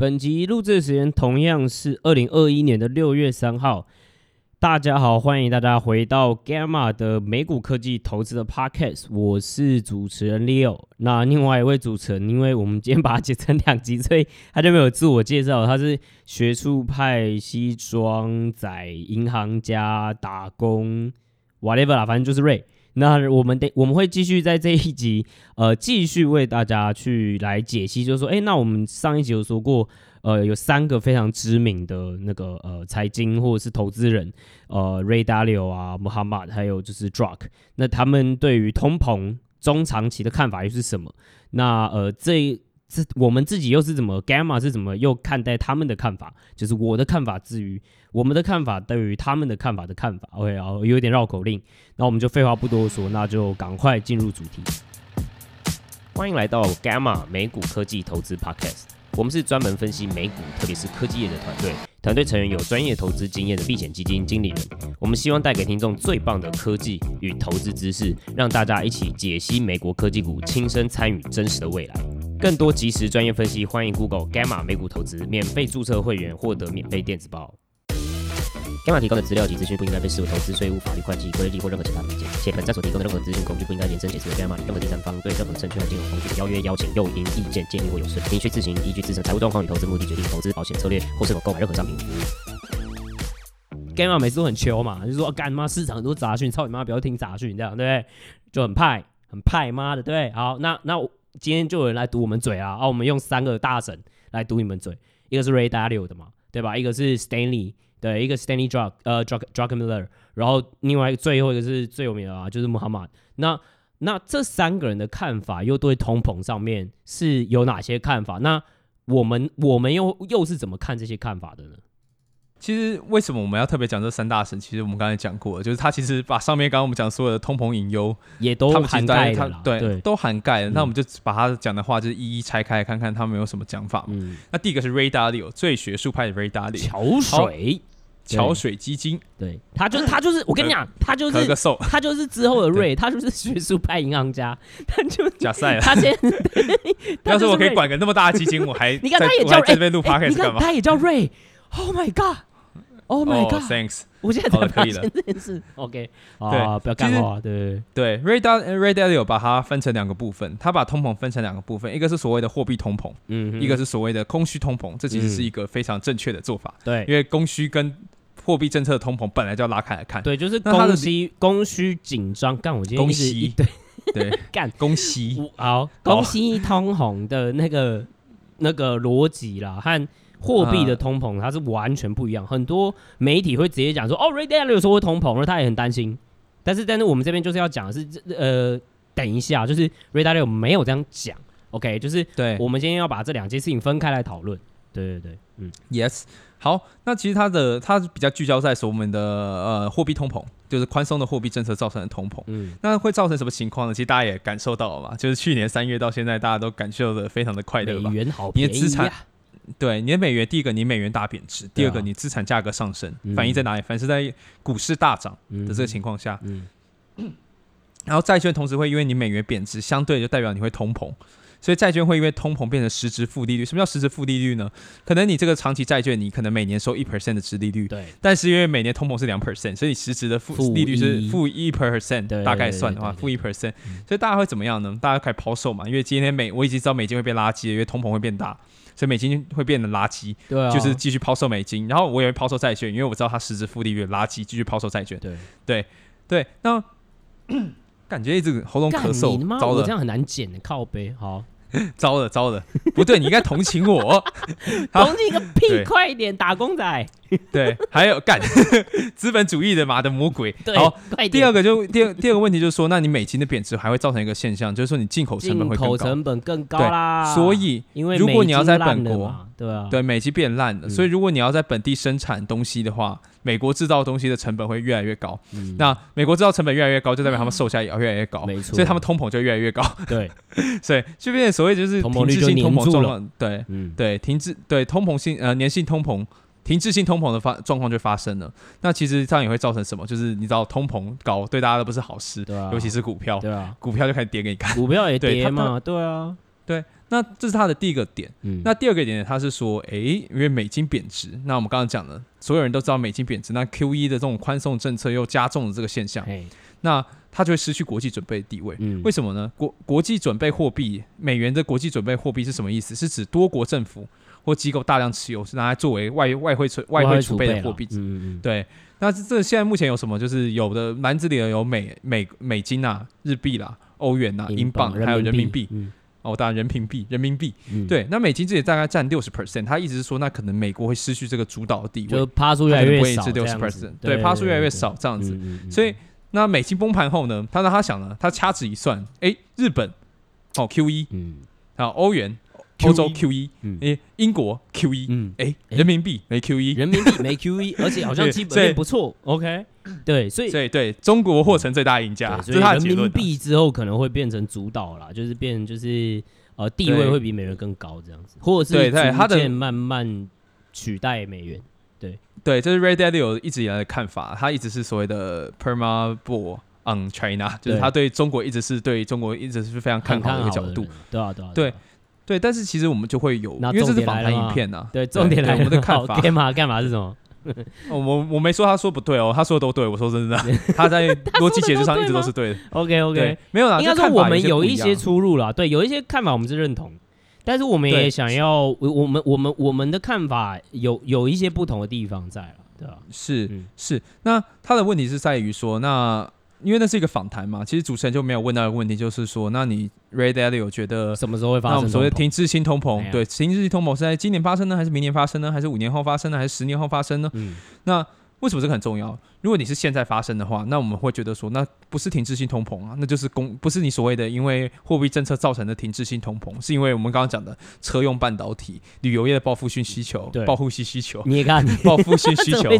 本集录制时间同样是二零二一年的六月三号。大家好，欢迎大家回到 Gamma 的美股科技投资的 Podcast，我是主持人 Leo。那另外一位主持人，因为我们今天把它剪成两集，所以他就没有自我介绍。他是学术派西装仔，银行家打工，whatever 啦，反正就是 Ray。那我们得我们会继续在这一集，呃，继续为大家去来解析，就是说，哎，那我们上一集有说过，呃，有三个非常知名的那个呃财经或者是投资人，呃，Ray Dalio 啊，Muhammad，还有就是 Druck，那他们对于通膨中长期的看法又是什么？那呃这。这我们自己又是怎么？Gamma 是怎么又看待他们的看法？就是我的看法之余我们的看法，对于他们的看法的看法。OK，然后有点绕口令，那我们就废话不多说，那就赶快进入主题。欢迎来到 Gamma 美股科技投资 Podcast，我们是专门分析美股，特别是科技业的团队。团队成员有专业投资经验的避险基金经理人。我们希望带给听众最棒的科技与投资知识，让大家一起解析美国科技股，亲身参与真实的未来。更多及时专业分析，欢迎 Google Gamma 美股投资，免费注册会员，获得免费电子报。Gamma 提供的资料及资讯不应该被视为投资、税务、法律、会计、规例或任何其他意见，且本站所提供的任何资讯工具不应该延伸解释为 Gamma 任何第三方对任何证券和金融工具的邀约、邀请、诱因、意见、建议或有损，您需自行依据自身财务状况与投资目的决定投资保险策略或是否购买任何商品服务。Gamma 每次都很秋嘛，就是说干妈市场很多杂讯，操你妈不要听杂讯，这样对不对？就很派，很派妈的，对不对？好，那那我。今天就有人来堵我们嘴啊！啊，我们用三个大神来堵你们嘴，一个是 Ray Dalio 的嘛，对吧？一个是 Stanley，对，一个 Stanley Druck，呃，Druck Druckenmiller，然后另外一个最后一个是最有名的啊，就是 Muhammad。那那这三个人的看法又对通膨上面是有哪些看法？那我们我们又又是怎么看这些看法的呢？其实为什么我们要特别讲这三大神？其实我们刚才讲过了，就是他其实把上面刚刚我们讲所有的通膨隐忧也都涵盖了，对，对都涵盖了。嗯、那我们就把他讲的话就是一一拆开，看看他们有什么讲法。嗯，那第一个是 Ray Dalio，最学术派的 Ray Dalio，桥水桥水基金，对，他就是他就是我跟你讲，他就是他就是之后的 Ray，他就是学术 派银行家，他就假赛了。他先，要是我可以管个那么大的基金，我还你看他也叫这边录 podcast 你看他也叫 Ray，Oh my God。Oh my god！Thanks，我现在才发现这件事。OK，啊，不要干话。对对，Ray Dalio，Ray Dalio 把它分成两个部分，他把通膨分成两个部分，一个是所谓的货币通膨，嗯，一个是所谓的供需通膨。这其实是一个非常正确的做法。对，因为供需跟货币政策的通膨本来就要拉开来看。对，就是供需供需紧张。干，我今天是一对对干供需 好，供需通膨的那个那个逻辑啦和。货币的通膨它是完全不一样，很多媒体会直接讲说，哦，Ray Dalio 有时候会通膨，而他也很担心。但是，但是我们这边就是要讲的是，呃，等一下，就是 Ray Dalio 没有这样讲，OK，就是对，我们今天要把这两件事情分开来讨论。对对对，嗯，Yes，好，那其实它的它比较聚焦在说我们的呃货币通膨，就是宽松的货币政策造成的通膨。嗯，那会造成什么情况呢？其实大家也感受到了嘛，就是去年三月到现在，大家都感受的非常的快乐吧。美元好便宜啊。你的资产对，你的美元，第一个你美元大贬值，第二个你资产价格上升，啊、反映在哪里？反映是在股市大涨的这个情况下，然后债券同时会因为你美元贬值，相对就代表你会通膨，所以债券会因为通膨变成实质负利率。什么叫实质负利率呢？可能你这个长期债券你可能每年收一 percent 的值利率，对，但是因为每年通膨是两 percent，所以你实质的负利率是负一 percent，大概算的话负一 percent，所以大家会怎么样呢？大家开始抛售嘛，因为今天美我已经知道美金会变垃圾了，因为通膨会变大。所以美金会变得垃圾，对、啊，就是继续抛售美金，然后我也会抛售债券，因为我知道它实质负利率垃圾，继续抛售债券，对，对，对。那 感觉一直喉咙咳嗽，糟了，这样很难剪的，靠背，好。糟了糟了，不对，你应该同情我，同情个屁！快一点，打工仔。对，还有干 资本主义的妈的魔鬼。好，第二个就第二第二个问题就是说，那你美金的贬值还会造成一个现象，就是说你进口成本会更高，成本更高啦。所以，因为如果你要在本国，对啊，对美金变烂了，所以如果你要在本地生产东西的话。美国制造东西的成本会越来越高，嗯、那美国制造成本越来越高，就代表他们售价也要越来越高，没错，所以他们通膨就越来越高。对，所以这边所谓就是停滞性通膨状况，对，嗯、对，停滞对通膨性呃粘性通膨停滞性通膨的发状况就发生了。那其实这样也会造成什么？就是你知道通膨高对大家都不是好事，对啊，尤其是股票，对啊，股票就开始跌给你看，股票也 跌嘛，对啊。对，那这是他的第一个点。嗯，那第二个点，他是说，哎，因为美金贬值，那我们刚刚讲了，所有人都知道美金贬值，那 QE 的这种宽松政策又加重了这个现象，那它就会失去国际准备的地位。嗯，为什么呢？国国际准备货币，美元的国际准备货币是什么意思？是指多国政府或机构大量持有，是拿来作为外外汇存外汇储备的货币。嗯嗯，对。那这现在目前有什么？就是有的篮子里有美美美金啊、日币啦、欧元呐、英镑，还有人民币。嗯。哦，当然人民币，人民币。嗯。对，那美金这里大概占六十 percent，他一直是说，那可能美国会失去这个主导的地位，就趴数越来越少，六十 percent。对，趴数越来越少这样子。所以，那美金崩盘后呢？他让他想了，他掐指一算，哎，日本，哦 Q 一嗯，还有欧元。欧洲 QE，哎，英国 QE，嗯，哎，人民币没 QE，人民币没 QE，而且好像基本面不错，OK，对，所以对对，中国获成最大赢家，所以人民币之后可能会变成主导啦，就是变就是呃地位会比美元更高这样子，或者是逐渐慢慢取代美元，对。对，这是 Ray Dalio 一直以来的看法，他一直是所谓的 Perma Bull on China，就是他对中国一直是对中国一直是非常看好的一个角度，对啊对啊。对。对，但是其实我们就会有，因为这是访谈影片呐。对，重点来，我们的看法。干嘛干嘛是什么？我我没说他说不对哦，他说的都对。我说真的，他在逻辑解释上一直都是对的。OK OK，没有啦，应该说我们有一些出入啦。对，有一些看法我们是认同，但是我们也想要，我们我们我们的看法有有一些不同的地方在了，对吧？是是，那他的问题是在于说那。因为那是一个访谈嘛，其实主持人就没有问到一个问题，就是说，那你 Ray Dalio 觉得什么时候会发生？那我们所谓停滞性通膨，对，停滞性通膨是在今年发生呢，还是明年发生呢，还是五年后发生呢，还是十年后发生呢？嗯，那。为什么这个很重要？如果你是现在发生的话，那我们会觉得说，那不是停滞性通膨啊，那就是供，不是你所谓的因为货币政策造成的停滞性通膨，是因为我们刚刚讲的车用半导体、旅游业的报复性需求、报复性需求。你看，报复性需求，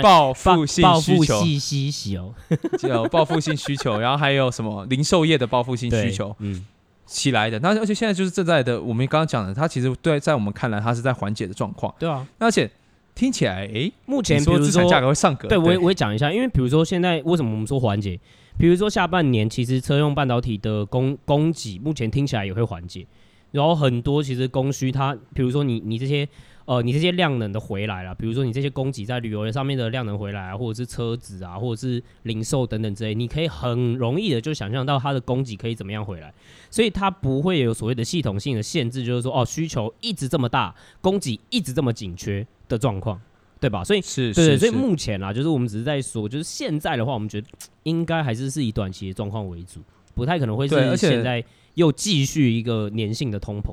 报复性需求，需求，叫报复性需求，然后还有什么零售业的报复性需求，嗯，起来的。那而且现在就是正在的，我们刚刚讲的，它其实对在我们看来，它是在缓解的状况。对啊，而且。听起来，诶，目前比如说资产价格会上格，对，我也我也讲一下，因为比如说现在为什么我们说缓解？比如说下半年其实车用半导体的供供给目前听起来也会缓解，然后很多其实供需它，比如说你你这些呃你这些量能的回来了，比如说你这些供给在旅游业上面的量能回来啊，或者是车子啊，或者是零售等等之类，你可以很容易的就想象到它的供给可以怎么样回来，所以它不会有所谓的系统性的限制，就是说哦需求一直这么大，供给一直这么紧缺。的状况，对吧？所以是，对，所以目前啊，就是我们只是在说，就是现在的话，我们觉得应该还是是以短期的状况为主，不太可能会是现在又继续一个粘性的通膨，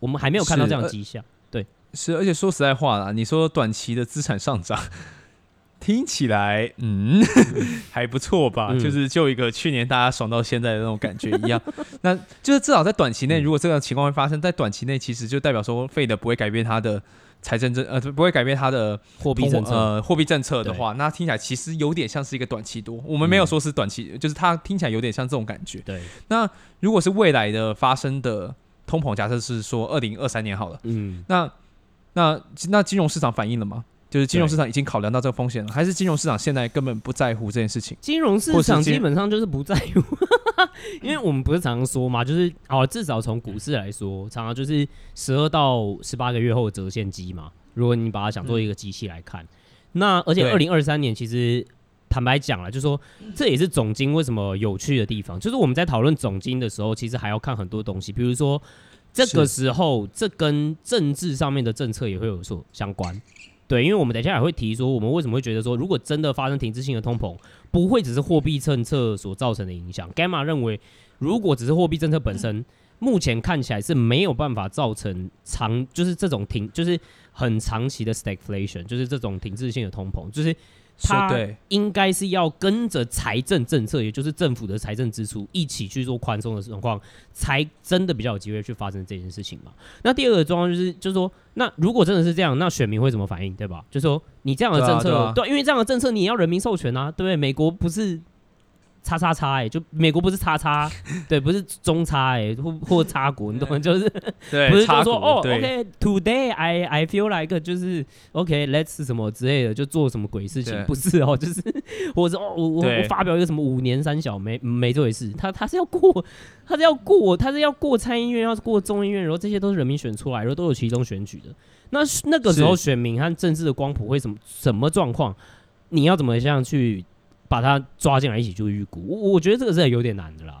我们还没有看到这样的迹象。对，是，而且说实在话啦，你说短期的资产上涨，听起来嗯 还不错吧？嗯、就是就一个去年大家爽到现在的那种感觉一样，那就是至少在短期内，如果这个情况会发生在短期内，其实就代表说费德不会改变它的。财政政呃不会改变它的货币政策呃货币政策的话，那听起来其实有点像是一个短期多。我们没有说是短期，嗯、就是它听起来有点像这种感觉。对。那如果是未来的发生的通膨，假设是说二零二三年好了，嗯，那那那金融市场反应了吗？就是金融市场已经考量到这个风险了，还是金融市场现在根本不在乎这件事情？金融市场基本上就是不在乎。因为我们不是常常说嘛，就是哦，至少从股市来说，常常就是十二到十八个月后的折现机嘛。如果你把它想做一个机器来看，嗯、那而且二零二三年其实坦白讲了，就是说这也是总经为什么有趣的地方，就是我们在讨论总经的时候，其实还要看很多东西，比如说这个时候这跟政治上面的政策也会有所相关。对，因为我们等一下也会提说，我们为什么会觉得说，如果真的发生停滞性的通膨，不会只是货币政策所造成的影响。Gamma 认为，如果只是货币政策本身，目前看起来是没有办法造成长，就是这种停，就是很长期的 stagflation，就是这种停滞性的通膨，就是。它应该是要跟着财政政策，也就是政府的财政支出一起去做宽松的状况，才真的比较有机会去发生这件事情嘛。那第二个状况就是，就是说，那如果真的是这样，那选民会怎么反应，对吧？就是说，你这样的政策，对，因为这样的政策你也要人民授权啊，对不对？美国不是叉叉叉哎，就美国不是叉叉，对，不是中叉哎，或或叉国，你懂吗？就是 对，不是就说哦，OK，Today I I feel like 就是 OK，Let's 什么之类的，就做什么鬼事情，不是哦，就是或者哦，我我我发表一个什么五年三小，没没这回事，他他是要过，他是要过，他是要过参议院，要过众议院，然后这些都是人民选出来，然后都有其中选举的，那那个时候选民和政治的光谱会什么什么状况？你要怎么样去把他抓进来一起去预估？我我觉得这个真的有点难的啦，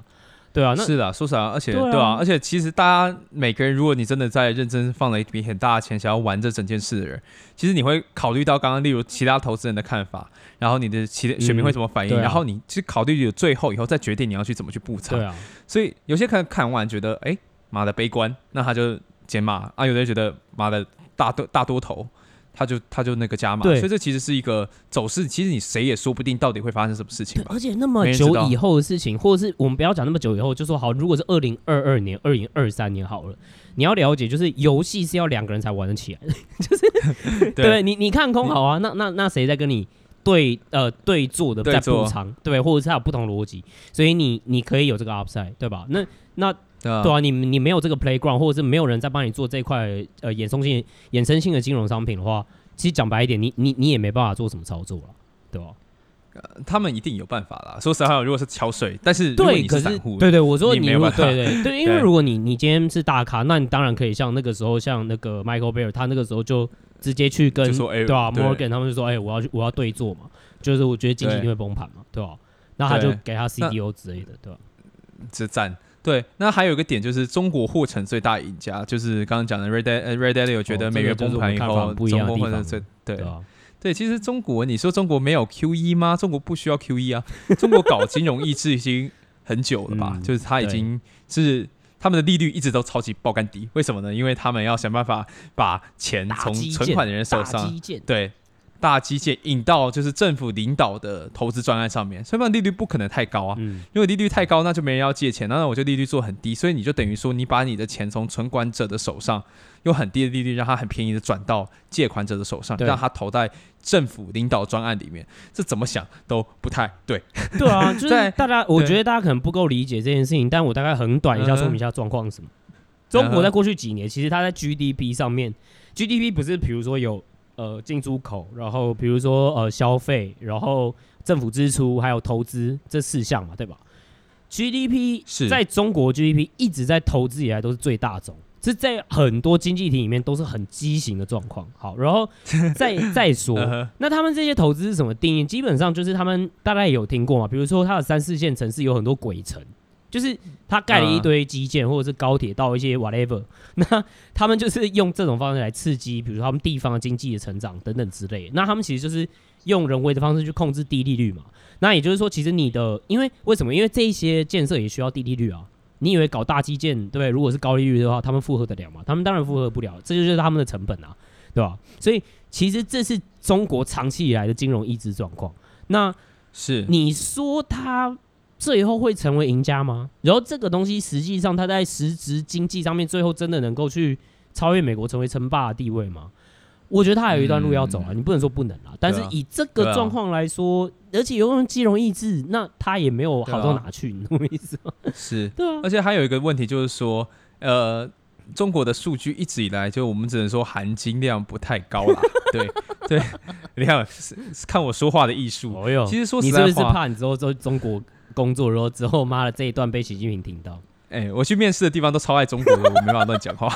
对啊，那是的，说实话，而且对啊，对啊，而且其实大家每个人，如果你真的在认真放了一笔很大的钱，想要玩这整件事的人，其实你会考虑到刚刚例如其他投资人的看法，然后你的其他选民会怎么反应，嗯啊、然后你去考虑有最后以后再决定你要去怎么去布场。对啊，所以有些看看完觉得哎妈的悲观，那他就减码啊；有的人觉得妈的大多大多头。他就他就那个加码，所以这其实是一个走势。其实你谁也说不定到底会发生什么事情。而且那么久以后的事情，或者是我们不要讲那么久以后，就说好，如果是二零二二年、二零二三年好了，你要了解，就是游戏是要两个人才玩得起来的，就是对，对你你看空好啊，那那那谁在跟你对呃对坐的在补仓，对，或者是他有不同逻辑，所以你你可以有这个 upside，对吧？那那。对啊，对啊，你你没有这个 playground，或者是没有人在帮你做这块呃衍生性衍生性的金融商品的话，其实讲白一点，你你你也没办法做什么操作了，对吧？呃，他们一定有办法啦。说实话，如果是桥水，但是对，可是对对，我说你如果对对对，因为如果你你今天是大咖，那你当然可以像那个时候，像那个 Michael Bear，他那个时候就直接去跟对吧、啊、Morgan 他们就说，哎，我要我要对坐嘛，就是我觉得经济一定会崩盘嘛，对吧、啊？那他就给他 CDO 之类的，对吧、啊？这赞。对，那还有一个点就是中国或成最大赢家，就是刚刚讲的 Ray Dalio Ray Dalio 有觉得美元崩盘以后，中国或者最对对，对，其实中国你说中国没有 QE 吗？中国不需要 QE 啊，中国搞金融抑制已经很久了吧？嗯、就是他已经是他们的利率一直都超级爆干低，为什么呢？因为他们要想办法把钱从存款的人手上，对。大基建引到就是政府领导的投资专案上面，所以利率不可能太高啊，嗯、因为利率太高，那就没人要借钱，那我就利率做很低，所以你就等于说你把你的钱从存款者的手上用很低的利率让他很便宜的转到借款者的手上，让他投在政府领导专案里面，这怎么想都不太对。对啊，就是大家，我觉得大家可能不够理解这件事情，但我大概很短一下说明一下状况是什么。嗯、中国在过去几年，其实它在 GDP 上面，GDP 不是比如说有。呃，进出口，然后比如说呃消费，然后政府支出，还有投资这四项嘛，对吧？GDP 是在中国 GDP 一直在投资以来都是最大宗，是在很多经济体里面都是很畸形的状况。好，然后 再再说，那他们这些投资是什么定义？基本上就是他们大家也有听过嘛，比如说它的三四线城市有很多鬼城。就是他盖了一堆基建，或者是高铁到一些 whatever，那他们就是用这种方式来刺激，比如说他们地方的经济的成长等等之类。那他们其实就是用人为的方式去控制低利率嘛。那也就是说，其实你的因为为什么？因为这一些建设也需要低利率啊。你以为搞大基建对不对？如果是高利率的话，他们负荷得了吗？他们当然负荷不了，这就是他们的成本啊，对吧？所以其实这是中国长期以来的金融抑制状况。那是你说他。最后会成为赢家吗？然后这个东西实际上，它在实质经济上面，最后真的能够去超越美国，成为称霸的地位吗？我觉得它还有一段路要走啊！嗯、你不能说不能啊，但是以这个状况来说，啊、而且又用金融意志，那它也没有好到哪去，你懂我意思吗？是，对啊。而且还有一个问题就是说，呃，中国的数据一直以来就我们只能说含金量不太高啦。对对，你看，看我说话的艺术。其实说实在话，你是不是怕你之后在中国？工作，然后之后，妈的这一段被习近平听到。哎、欸，我去面试的地方都超爱中国的，我没办法 乱讲话。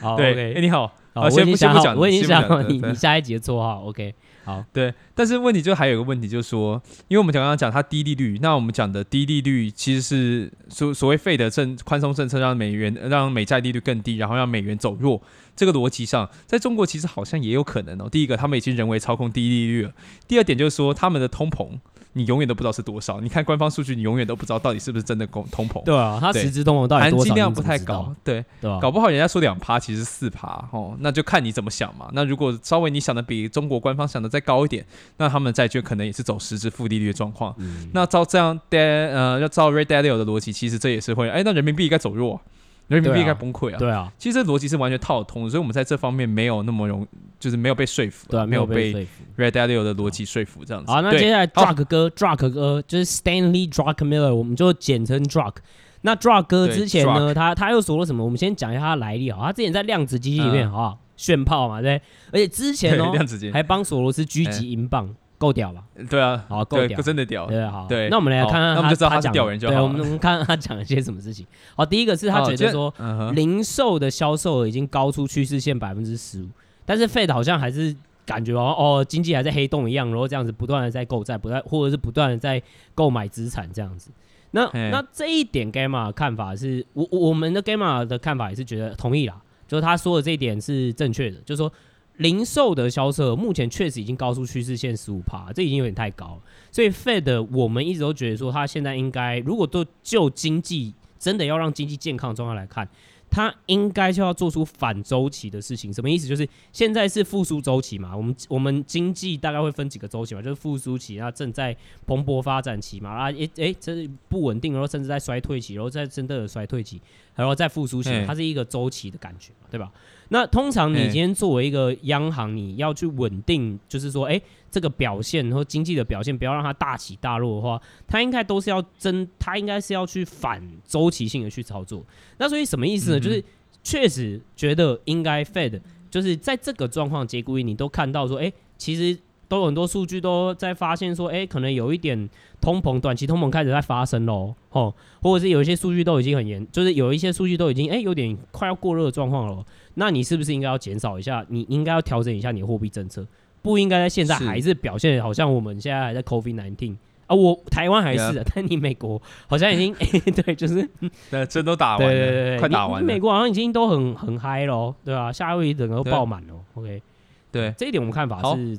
好，对，哎 okay 欸，你好，好，我已经想讲，我已经想好你你下一集的绰号。OK，好，对，但是问题就还有一个问题，就是说，因为我们刚刚讲它低利率，那我们讲的低利率其实是所所谓费的政宽松政策，让美元让美债利率更低，然后让美元走弱。这个逻辑上，在中国其实好像也有可能哦。第一个，他们已经人为操控低利率了；第二点就是说，他们的通膨。你永远都不知道是多少，你看官方数据，你永远都不知道到底是不是真的通通膨。对啊，它实质通膨到底多少？含金量不太高，对？搞不好人家说两趴，其实四趴哦，那就看你怎么想嘛。那如果稍微你想的比中国官方想的再高一点，那他们债券可能也是走实质负利率的状况。嗯、那照这样，呃，要照 Ray Dalio 的逻辑，其实这也是会，哎，那人民币应该走弱。人民币应该崩溃啊。对啊，其实这逻辑是完全套通的，所以我们在这方面没有那么容，就是没有被说服，对、啊，没有被 Red Dalio 的逻辑说服这样子。好，那接下来 Drake 哥，Drake 哥就是 Stanley Druckenmiller，我们就简称 Drake。那 Drake 哥之前呢，他他又说了什么？我们先讲一下他的来历啊。他之前在量子基金里面，好不好？炫炮嘛，对。而且之前哦，还帮索罗斯狙击英镑。够屌吧？对啊，好，够屌，真的屌。对，好，对。那我们来看看他，那我们就知道他是屌人就好。对，我们我们看看他讲了些什么事情。好，第一个是他觉得说，零售的销售额已经高出趋势线百分之十五，但是 Fed 好像还是感觉哦，哦，经济还在黑洞一样，然后这样子不断的在购债，不断或者是不断的在购买资产这样子。那那这一点 Gamma 看法是我我们的 Gamma 的看法也是觉得同意啦，就是他说的这一点是正确的，就是说。零售的销售目前确实已经高出趋势线十五趴，这已经有点太高了。所以 Fed 我们一直都觉得说，它现在应该如果都就经济真的要让经济健康状态来看，它应该就要做出反周期的事情。什么意思？就是现在是复苏周期嘛，我们我们经济大概会分几个周期嘛，就是复苏期，然后正在蓬勃发展期嘛，啊，诶诶，这是不稳定，然后甚至在衰退期，然后在真正的衰退期，然后再复苏期，它是一个周期的感觉嘛，对吧？那通常你今天作为一个央行，你要去稳定，就是说，哎、欸，这个表现和经济的表现，不要让它大起大落的话，它应该都是要真，它应该是要去反周期性的去操作。那所以什么意思呢？嗯、就是确实觉得应该 Fed，就是在这个状况节骨眼，你都看到说，哎、欸，其实。都有很多数据都在发现说，哎、欸，可能有一点通膨，短期通膨开始在发生喽，吼，或者是有一些数据都已经很严，就是有一些数据都已经，哎、欸，有点快要过热的状况了。那你是不是应该要减少一下？你应该要调整一下你的货币政策，不应该在现在还是表现好像我们现在还在 COVID-19 啊，我台湾还是，但你美国好像已经，欸、对，就是，对，针都打完了，对对对对，快打完了。美国好像已经都很很嗨喽，对吧、啊？夏威夷整个都爆满了，OK，对，这一点我们看法是。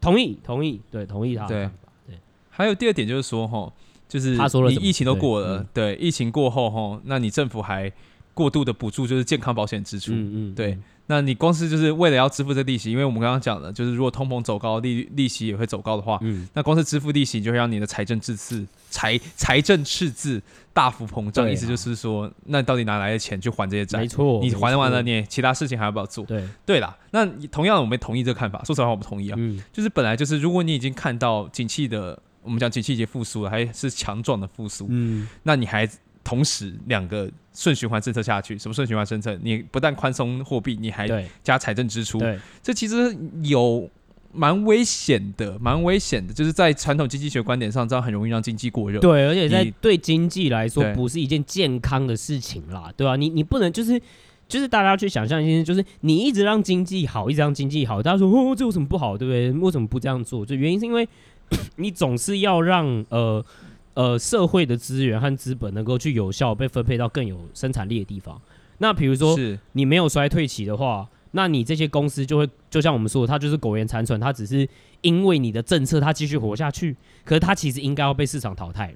同意，同意，对，同意他的看法。对，对，还有第二点就是说，哈，就是你疫情都过了，对，疫情过后，哈，那你政府还过度的补助，就是健康保险支出，嗯嗯，对，那你公司就是为了要支付这利息，因为我们刚刚讲的，就是如果通膨走高，利利息也会走高的话，嗯，那公司支付利息就会让你的财政赤字财财政赤字大幅膨胀，意思就是说，那到底哪来的钱去还这些债？没错，你还完了，你其他事情还要不要做？对，对啦，那同样我们同意这个看法，说实话我不同意啊，嗯，就是本来就是如果你已经看到景气的，我们讲景气已经复苏了，还是强壮的复苏，嗯，那你还。同时，两个顺循环政策下去，什么顺循环政策？你不但宽松货币，你还加财政支出，这其实有蛮危险的，蛮危险的。就是在传统经济学观点上，这样很容易让经济过热。对，而且在对经济来说，不是一件健康的事情啦，对吧、啊？你你不能就是就是大家去想象一下，就是你一直让经济好，一直让经济好，大家说哦，这有什么不好，对不对？为什么不这样做？就原因是因为 你总是要让呃。呃，社会的资源和资本能够去有效被分配到更有生产力的地方。那比如说，你没有衰退期的话，那你这些公司就会，就像我们说的，它就是苟延残喘，它只是因为你的政策它继续活下去，可是它其实应该要被市场淘汰了。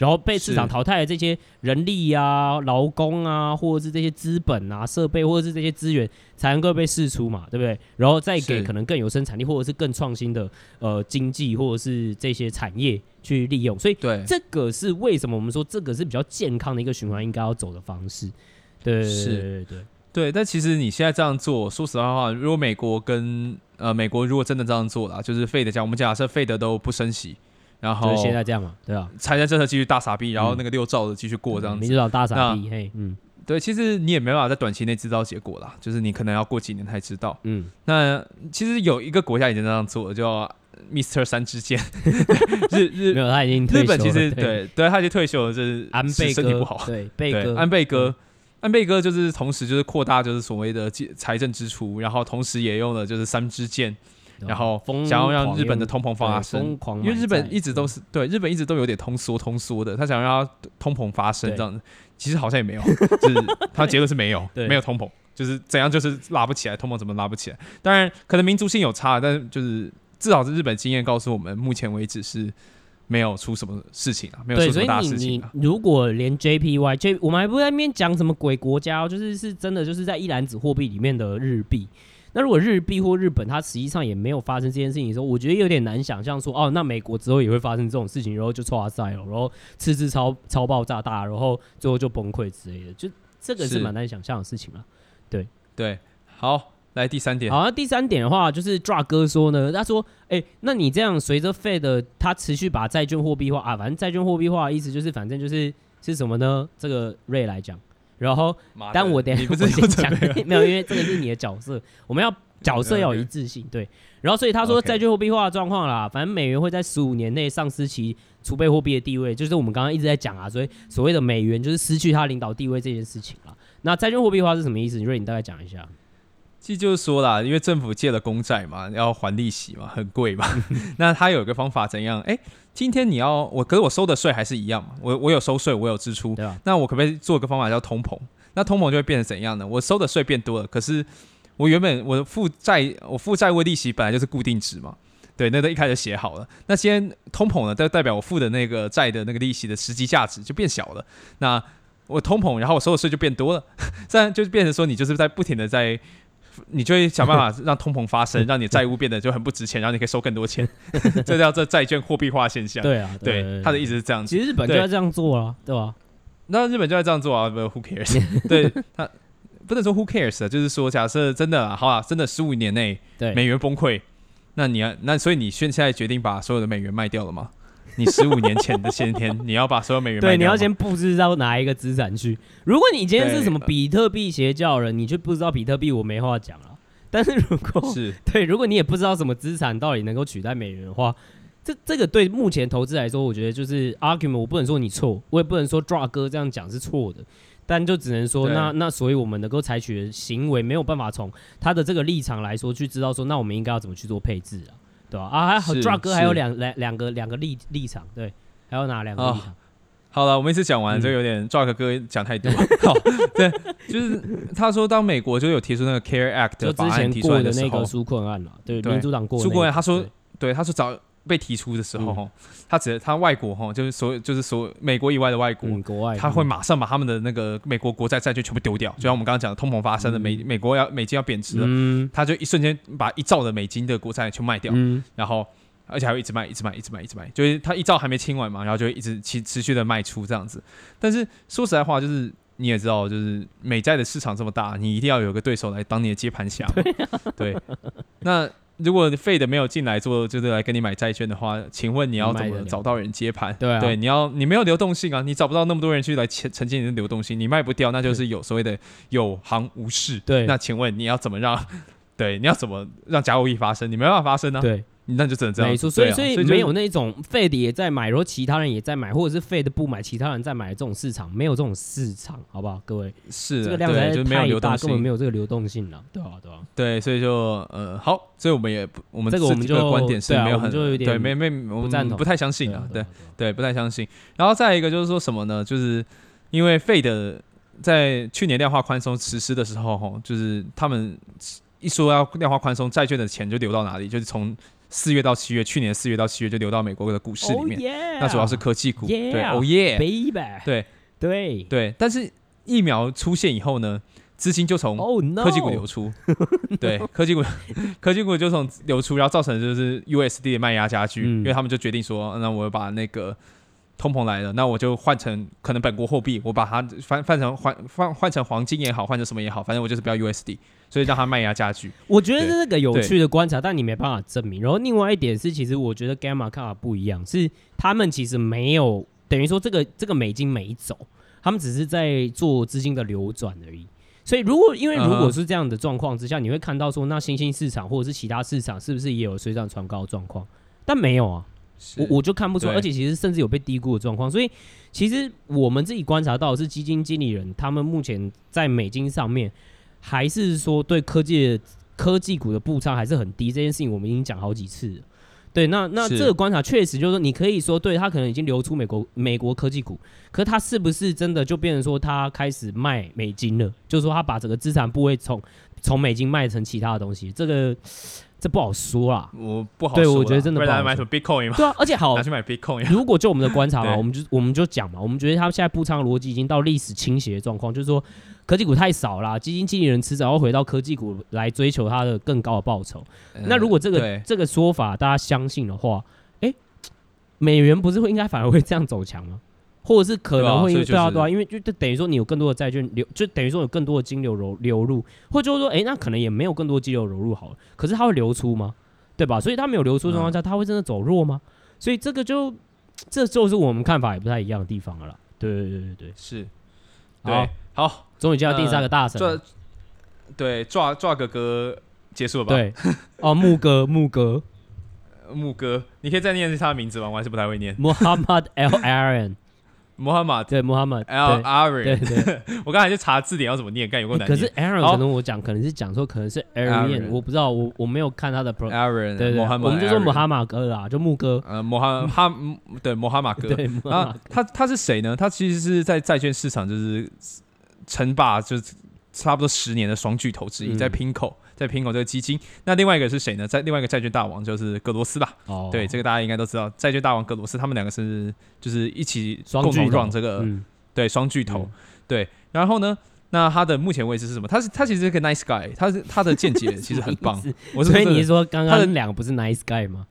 然后被市场淘汰的这些人力啊、劳工啊，或者是这些资本啊、设备，或者是这些资源，才能够被释出嘛，对不对？然后再给可能更有生产力，或者是更创新的呃经济，或者是这些产业去利用。所以，对这个是为什么我们说这个是比较健康的一个循环应该要走的方式。对，是，对，对，对，对。但其实你现在这样做，说实话的话，如果美国跟呃美国如果真的这样做了，就是费德讲，我们假设 Fed 都不升息。然后现在这样嘛，对啊，财政政策继续大傻逼，然后那个六兆的继续过这样子，你知道大傻逼，嘿，嗯，对，其实你也没办法在短期内知道结果啦，就是你可能要过几年才知道，嗯，那其实有一个国家已经这样做了，叫 Mr. 三支箭，日日没有他已经日本其实对。对，他已经退休了，就是安倍身体不好，对，贝哥，安倍哥，安倍哥就是同时就是扩大就是所谓的财政支出，然后同时也用了就是三支箭。然后想要让日本的通膨发生，因为日本一直都是对日本一直都有点通缩通缩的，他想要让通膨发生这样子，其实好像也没有，就是他结论是没有，没有通膨，就是怎样就是拉不起来，通膨怎么拉不起来？当然可能民族性有差，但是就是至少是日本经验告诉我们，目前为止是没有出什么事情啊，没有出什么大事情。如果连 JPY、J，我们还不在那边讲什么鬼国家，就是是真的就是在一篮子货币里面的日币。那如果日币或日本，它实际上也没有发生这件事情的时候，我觉得有点难想象说，哦，那美国之后也会发生这种事情，然后就挫赛了，然后赤字超超爆炸大，然后最后就崩溃之类的，就这个是蛮难想象的事情了。对对，好，来第三点。好，那第三点的话，就是 Drug 哥说呢，他说，哎、欸，那你这样随着 Fed 他持续把债券货币化啊，反正债券货币化的意思就是，反正就是是什么呢？这个 Ray 来讲，然后，但我等下我先讲，没有，因为这个是你的角色，我们要。角色要有一致性，对。然后，所以他说债券货币化的状况啦，反正美元会在十五年内丧失其储备货币的地位，就是我们刚刚一直在讲啊，所以所谓的美元就是失去它领导地位这件事情了。那债券货币化是什么意思？你瑞，你大概讲一下。其实就是说啦，因为政府借了公债嘛，要还利息嘛，很贵嘛。那他有一个方法怎样？哎，今天你要我，可是我收的税还是一样嘛。我我有收税，我有支出？那我可不可以做一个方法叫通膨？那通膨就会变成怎样呢？我收的税变多了，可是。我原本我负债我负债务利息本来就是固定值嘛，对，那都一开始写好了。那今天通膨呢，代代表我付的那个债的那个利息的实际价值就变小了。那我通膨，然后我收的税就变多了，这样就变成说你就是在不停的在，你就会想办法让通膨发生，让你债务变得就很不值钱，然后你可以收更多钱，这叫这债券货币化现象。对啊，对，对，他的意思是这样子。其实日本就要这样做啊，对吧？那日本就要这样做啊，Who cares？对他。不能说 who cares，就是说，假设真的好啊，真的十五年内美元崩溃，那你要那所以你现现在决定把所有的美元卖掉了吗？你十五年前的先天你要把所有美元对，你要先布置到哪一个资产去。如果你今天是什么比特币邪教人，你就不知道比特币，我没话讲了。但是如果是对，如果你也不知道什么资产到底能够取代美元的话，这这个对目前投资来说，我觉得就是 argument，我不能说你错，我也不能说 Drug 哥这样讲是错的。但就只能说，那那所以我们能够采取的行为没有办法从他的这个立场来说去知道说，那我们应该要怎么去做配置啊？对吧？啊，还有 Drug 哥还有两两两个两个立立场，对，还有哪两个立场？哦、好了，我们一次讲完，就有点 Drug 哥讲太多。好，对，就是他说当美国就有提出那个 Care Act 的法案提出来的时候，那个纾困案了，对，民主党过的纾困案，他说，对，他说早。被提出的时候，嗯、他只他外国哈，就是所有就是所有美国以外的外国，嗯、国外他会马上把他们的那个美国国债债券全部丢掉，嗯、就像我们刚刚讲的通膨发生的美、嗯、美国要美金要贬值了，嗯、他就一瞬间把一兆的美金的国债全卖掉，嗯、然后而且还会一直卖，一直卖，一直卖，一直卖，就是他一兆还没清完嘛，然后就会一直持持续的卖出这样子。但是说实在话，就是你也知道，就是美债的市场这么大，你一定要有个对手来当你的接盘侠，对，啊、对，那。如果 Fed 没有进来做，就是来跟你买债券的话，请问你要怎么找到人接盘？对，对，你要你没有流动性啊，你找不到那么多人去来承承接你的流动性，你卖不掉，那就是有所谓的有行无市。对，那请问你要怎么让？对，你要怎么让假交易发生？你没办法发生呢、啊？对。那就只能这样，没错，所以所以没有那种 Fed 也在买，然后其他人也在买，或者是 Fed 不买，其他人在买的这种市场，没有这种市场，好不好？各位，是这个量实在太大，根本没有这个流动性了，对吧？对吧？对，所以就呃好，所以我们也不，我们这个我们就观点是没有很对，没没我们不太相信啊，对对，不太相信。然后再一个就是说什么呢？就是因为 Fed 在去年量化宽松实施的时候，哈，就是他们一说要量化宽松，债券的钱就流到哪里，就是从。四月到七月，去年四月到七月就流到美国的股市里面，oh、yeah, 那主要是科技股，yeah, 对，Oh yeah，baby，对。对。对。但是疫苗出现以后呢，资金就从科技股流出，oh、no. 对，科技股科技股就从流出，然后造成就是 USD 的卖压加剧，嗯、因为他们就决定说，那我把那个通膨来了，那我就换成可能本国货币，我把它换换成换换换成黄金也好，换成什么也好，反正我就是不要 USD。所以让他卖压加剧，我觉得这是个有趣的观察，但你没办法证明。然后另外一点是，其实我觉得 Gamma 看法不一样，是他们其实没有等于说这个这个美金没走，他们只是在做资金的流转而已。所以如果因为如果是这样的状况之下，你会看到说那新兴市场或者是其他市场是不是也有水涨船高的状况？但没有啊，我我就看不出来，而且其实甚至有被低估的状况。所以其实我们自己观察到的是基金经理人他们目前在美金上面。还是说对科技的科技股的步仓还是很低，这件事情我们已经讲好几次了。对，那那这个观察确实就是说，你可以说对他可能已经流出美国美国科技股，可是他是不是真的就变成说他开始卖美金了？就是说他把整个资产部位从从美金卖成其他的东西，这个。这不好说啦，我不好说。对，我觉得真的不好说。买什么 Bitcoin 吗？对啊，而且好拿去买 Bitcoin。如果就我们的观察嘛，我们就我们就讲嘛，我们觉得他现在布仓逻辑已经到历史倾斜的状况，就是说科技股太少啦，基金经理人迟早要回到科技股来追求它的更高的报酬。那如果这个这个说法大家相信的话，哎，美元不是会应该反而会这样走强吗？或者是可能会因为对啊，对啊，因为就就等于说你有更多的债券流，就等于说有更多的金流流流入，或者就是说，哎，那可能也没有更多的金流流入好了，可是它会流出吗？对吧？所以它没有流出的状况下，它会真的走弱吗？所以这个就这就是我们看法也不太一样的地方了啦。对对对对对，是，对，好，终于见到第三个大神，呃、对，抓抓哥哥结束了吧？对，哦，木哥木哥。木哥，你可以再念一次他的名字吗？我还是不太会念。Muhammad Al Aaron，穆罕默对穆罕默 Al Aaron，对对。我刚才就查字典要怎么念，干有够难念。可是 Aaron 可能我讲可能是讲说可能是 Aaron，我不知道，我我没有看他的 Pro。Aaron，对对，我们就说穆罕默哥啦，就木哥。呃，穆罕哈，对穆罕默哥。对，啊，他他是谁呢？他其实是在债券市场就是称霸，就是差不多十年的双巨头之一，在 Pinco，。在 PINKO 这个基金，那另外一个是谁呢？在另外一个债券大王就是格罗斯吧。哦，对，这个大家应该都知道，债券大王格罗斯，他们两个是就是一起共同 run 这个，嗯、对，双巨头。嗯、对，然后呢，那他的目前位置是什么？他是他其实是个 nice guy，他是他的见解其实很棒。我所以你是说刚刚他们两个不是 nice guy 吗？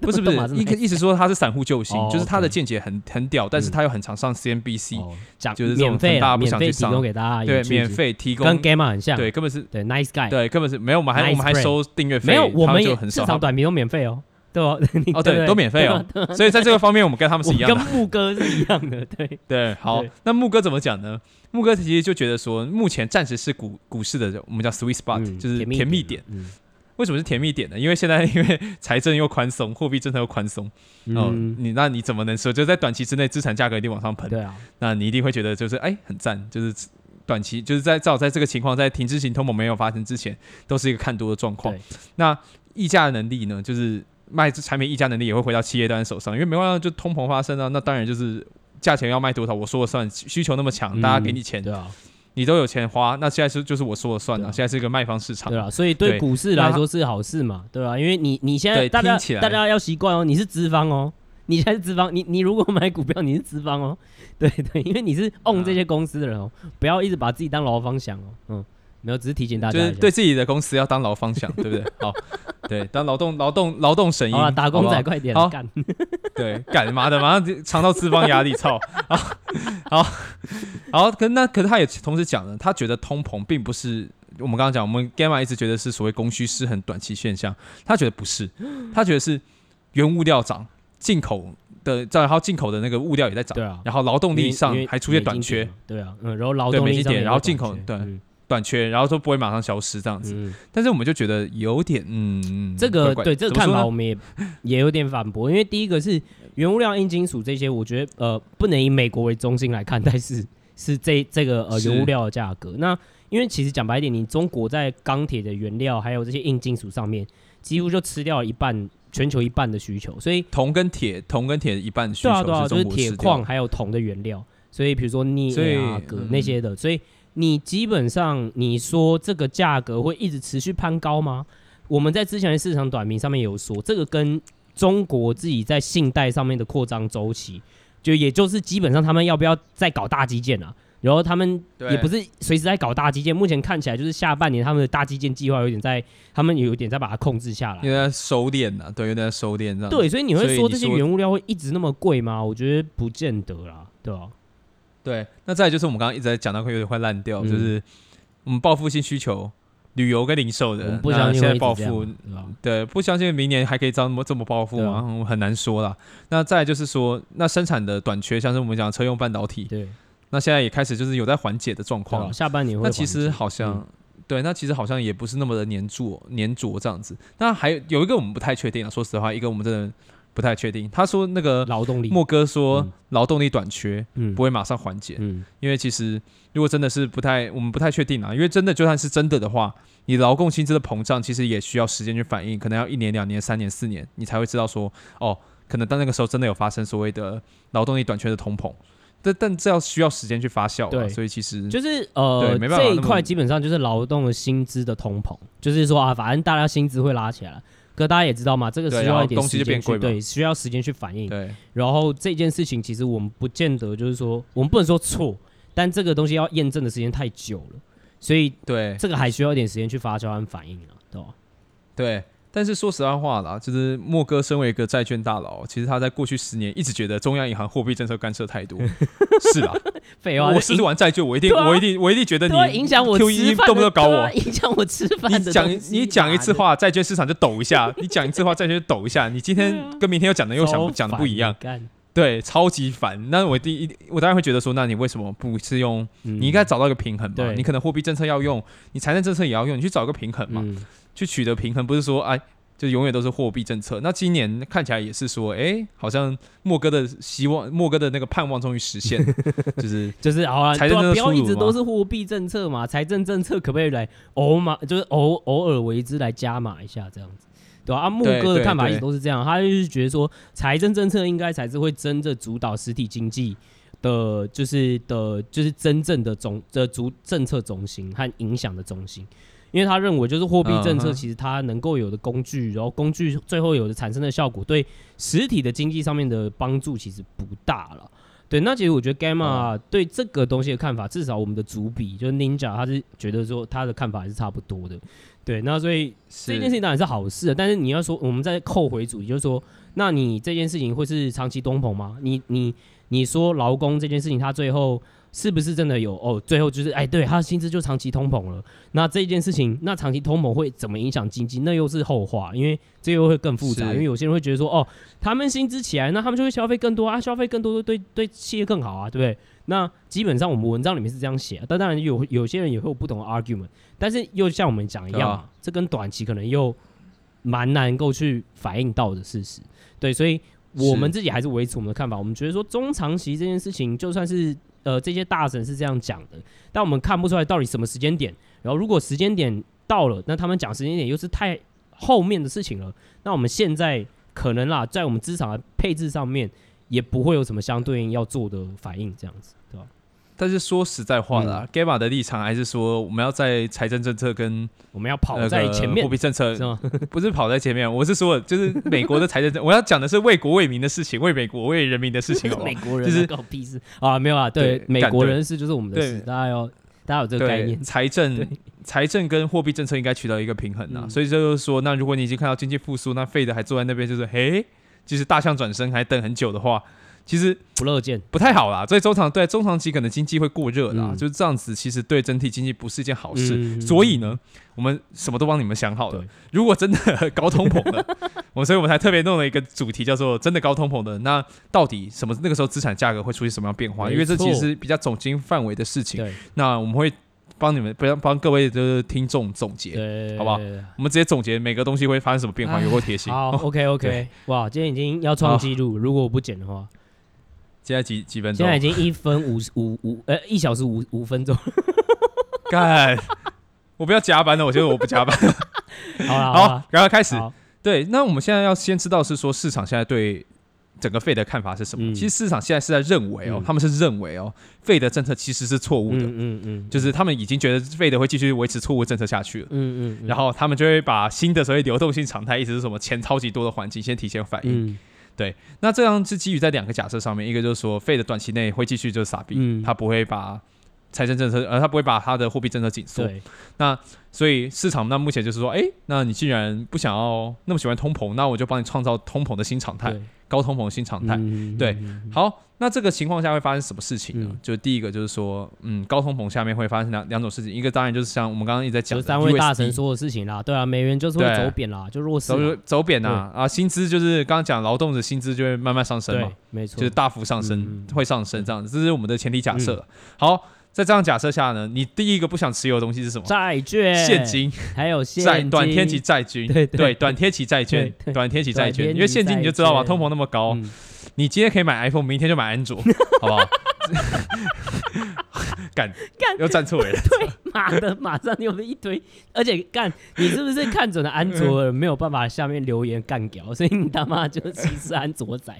不 是不是，意意思说他是散户救星，就是他的见解很很屌，但是他又很常上 CNBC，讲就是免费大家不想去上，提供给大家，对，免费提供，跟 Gamma 很像，对，根本是对 Nice Guy，对，根本是没有，我们还我们还收订阅费，没有，我们就很少，市场短评都免费哦，对 哦，哦对，都免费哦，所以在这个方面我们跟他们是一样的，跟木哥是一样的，对。对，好，那木哥怎么讲呢？木哥其实就觉得说，目前暂时是股股市的我们叫 Sweet Spot，就是甜蜜点。为什么是甜蜜点呢？因为现在 因为财政又宽松，货币政策又宽松，哦，你那你怎么能说就在短期之内资产价格一定往上喷？对啊，那你一定会觉得就是哎很赞，就是短期就是在照在这个情况在停滞型通膨没有发生之前，都是一个看多的状况。那溢价能力呢，就是卖产品溢价能力也会回到企业端手上，因为没办法就通膨发生啊，那当然就是价钱要卖多少我说了算，需求那么强，大家给你钱，对啊。你都有钱花，那现在是就是我说了算了。现在是一个卖方市场，对啊，所以对股市来说是好事嘛，对吧？因为你你现在大家大家要习惯哦，你是资方哦，你现在是资方，你你如果买股票你是资方哦，对对，因为你是 own 这些公司的人哦，不要一直把自己当劳方想哦，嗯。没有，只是提醒大家，就是对自己的公司要当劳方想，对不对？好，对，当劳动劳动劳动神医，打工仔快点干，对，干嘛的？马上尝到资方压力，操！好，好，好，可是那可是他也同时讲了，他觉得通膨并不是我们刚刚讲，我们 Gamma 一直觉得是所谓供需失衡短期现象，他觉得不是，他觉得是原物料涨，进口的，然后进口的那个物料也在涨，对啊，然后劳动力上还出现短缺，对啊，嗯，然后劳动力上然后进口对。短缺，然后说不会马上消失这样子，嗯、但是我们就觉得有点，嗯，这个对这个看法我们也也有点反驳，因为第一个是原物料、硬金属这些，我觉得呃不能以美国为中心来看待是 是这这个呃原物料的价格。那因为其实讲白一点，你中国在钢铁的原料还有这些硬金属上面，几乎就吃掉了一半全球一半的需求，所以铜跟铁，铜跟铁一半需求啊，就是铁矿还有铜的原料，所以比如说镍啊、铬那些的，所以。你基本上你说这个价格会一直持续攀高吗？我们在之前的市场短评上面有说，这个跟中国自己在信贷上面的扩张周期，就也就是基本上他们要不要再搞大基建啊？然后他们也不是随时在搞大基建，目前看起来就是下半年他们的大基建计划有点在，他们有点在把它控制下来，有点收敛呢，对，有点收敛这样。对，所以你会说这些原物料会一直那么贵吗？我觉得不见得啦，对吧？对，那再来就是我们刚刚一直在讲到会有点快烂掉，嗯、就是我们报复性需求，旅游跟零售的，不相信现在报复，对，不相信明年还可以这么这么报复吗？啊、很难说啦。那再来就是说，那生产的短缺，像是我们讲车用半导体，对，那现在也开始就是有在缓解的状况，下半年会。那其实好像，嗯、对，那其实好像也不是那么的粘住粘着这样子。那还有有一个我们不太确定啊，说实话，一个我们真的。不太确定，他说那个劳动力，莫哥说劳动力短缺，嗯。不会马上缓解，嗯，因为其实如果真的是不太，我们不太确定啊，因为真的就算是真的的话，你劳工薪资的膨胀其实也需要时间去反应，可能要一年、两年、三年、四年，你才会知道说，哦，可能到那个时候真的有发生所谓的劳动力短缺的通膨，但但这要需要时间去发酵，对，所以其实就是呃，这一块基本上就是劳动的薪资的通膨，就是说啊，反正大家薪资会拉起来。可大家也知道嘛，这个需要一点时间去对，需要时间去反应。对，然后这件事情其实我们不见得就是说，我们不能说错，但这个东西要验证的时间太久了，所以对这个还需要一点时间去发酵和反应了，对吧？对，但是说实在话啦，就是莫哥身为一个债券大佬，其实他在过去十年一直觉得中央银行货币政策干涉太多。是啊，废话，我是玩债券，我一定，我一定，我一定觉得你影响我 QE 动不动搞我，影响我吃饭。你讲你讲一次话，债券市场就抖一下；你讲一次话，债券就抖一下。你今天跟明天又讲的又想讲的不一样，对，超级烦。那我第一，我当然会觉得说，那你为什么不是用？你应该找到一个平衡吧。你可能货币政策要用，你财政政策也要用，你去找一个平衡嘛。去取得平衡，不是说哎，就永远都是货币政策。那今年看起来也是说，哎，好像莫哥的希望，莫哥的那个盼望终于实现，就是就是好了，财政不要一直都是货币政策嘛，财政政策可不可以来偶马，就是偶偶尔为之来加码一下这样子，对吧？啊，莫哥的看法一直都是这样，他就是觉得说，财政政策应该才是会真正主导实体经济的，就是的，就是真正的总的主政策中心和影响的中心。因为他认为，就是货币政策其实它能够有的工具，然后工具最后有的产生的效果，对实体的经济上面的帮助其实不大了。对，那其实我觉得 Gamma 对这个东西的看法，至少我们的主笔就是 Ninja，他是觉得说他的看法还是差不多的。对，那所以这件事情当然是好事，但是你要说我们再扣回主题，就是说，那你这件事情会是长期东鹏吗？你你你说劳工这件事情，他最后。是不是真的有哦？最后就是哎，对，他的薪资就长期通膨了。那这件事情，那长期通膨会怎么影响经济？那又是后话，因为这又会更复杂。因为有些人会觉得说，哦，他们薪资起来，那他们就会消费更多啊，消费更多对对企业更好啊，对不对？那基本上我们文章里面是这样写，但当然有有些人也会有不同的 argument。但是又像我们讲一样，啊、这跟短期可能又蛮难够去反映到的事实。对，所以我们自己还是维持我们的看法。我们觉得说中长期这件事情，就算是。呃，这些大神是这样讲的，但我们看不出来到底什么时间点。然后，如果时间点到了，那他们讲时间点又是太后面的事情了。那我们现在可能啦，在我们资产的配置上面，也不会有什么相对应要做的反应，这样子，对吧？但是说实在话啦，Gamma、嗯、的立场还是说，我们要在财政政策跟我们要跑在前面，货币政策是吗？不是跑在前面，我是说，就是美国的财政政，我要讲的是为国为民的事情，为美国为人民的事情 好不好。美国人就是搞屁事啊，没有啊，对，对美国人的事就是我们的事，大家要大家有这个概念。财政财政跟货币政策应该取得一个平衡呐，嗯、所以就是说，那如果你已经看到经济复苏，那 Fed 还坐在那边，就是嘿，就是大象转身还等很久的话。其实不乐见，不太好啦。所以中长对中长期可能经济会过热啦，嗯、就是这样子。其实对整体经济不是一件好事。嗯、所以呢，我们什么都帮你们想好了。如果真的高通膨了，我所以我们才特别弄了一个主题，叫做“真的高通膨的”。那到底什么那个时候资产价格会出现什么样变化？因为这其实比较总经范围的事情。那我们会帮你们，不要帮各位的听众总结，对好不好？我们直接总结每个东西会发生什么变化，有够贴心。好，OK OK，哇，今天已经要创纪录，如果我不剪的话。现在几几分钟？现在已经一分五五五，呃，一小时五五分钟。干，我不要加班了，我觉得我不加班。好了，好，赶快开始。对，那我们现在要先知道是说市场现在对整个 Fed 的看法是什么？其实市场现在是在认为哦，他们是认为哦，Fed 的政策其实是错误的。嗯嗯，就是他们已经觉得费的会继续维持错误政策下去了。嗯嗯，然后他们就会把新的所谓流动性常态，意思是什么？钱超级多的环境先提前反应。对，那这样是基于在两个假设上面，一个就是说，Fed 短期内会继续就是傻逼，他不会把财政政策，呃，他不会把他的货币政策紧缩。对。那所以市场那目前就是说，哎，那你既然不想要那么喜欢通膨，那我就帮你创造通膨的新常态，对。高通膨的新常态。嗯、对，好。那这个情况下会发生什么事情呢？嗯、就第一个就是说，嗯，高通膨下面会发生两两种事情，一个当然就是像我们刚刚一直在讲的三位大神说的事情啦，对啊，美元就是会走贬啦，就弱势，走走贬呐啊，啊，薪资就是刚刚讲劳动的薪资就会慢慢上升嘛，没错，就是大幅上升，嗯、会上升这样子，这是我们的前提假设。嗯、好，在这样假设下呢，你第一个不想持有的东西是什么？债券、现金，还有现金。短天期债券，对对，短天期债券，短天期债券，因为现金你就知道嘛，通膨那么高。嗯。你今天可以买 iPhone，明天就买安卓，好不好？干干又站错人了，对，妈的，马上有了一堆，而且干，你是不是看准了安卓没有办法下面留言干屌，所以你他妈就歧视安卓仔？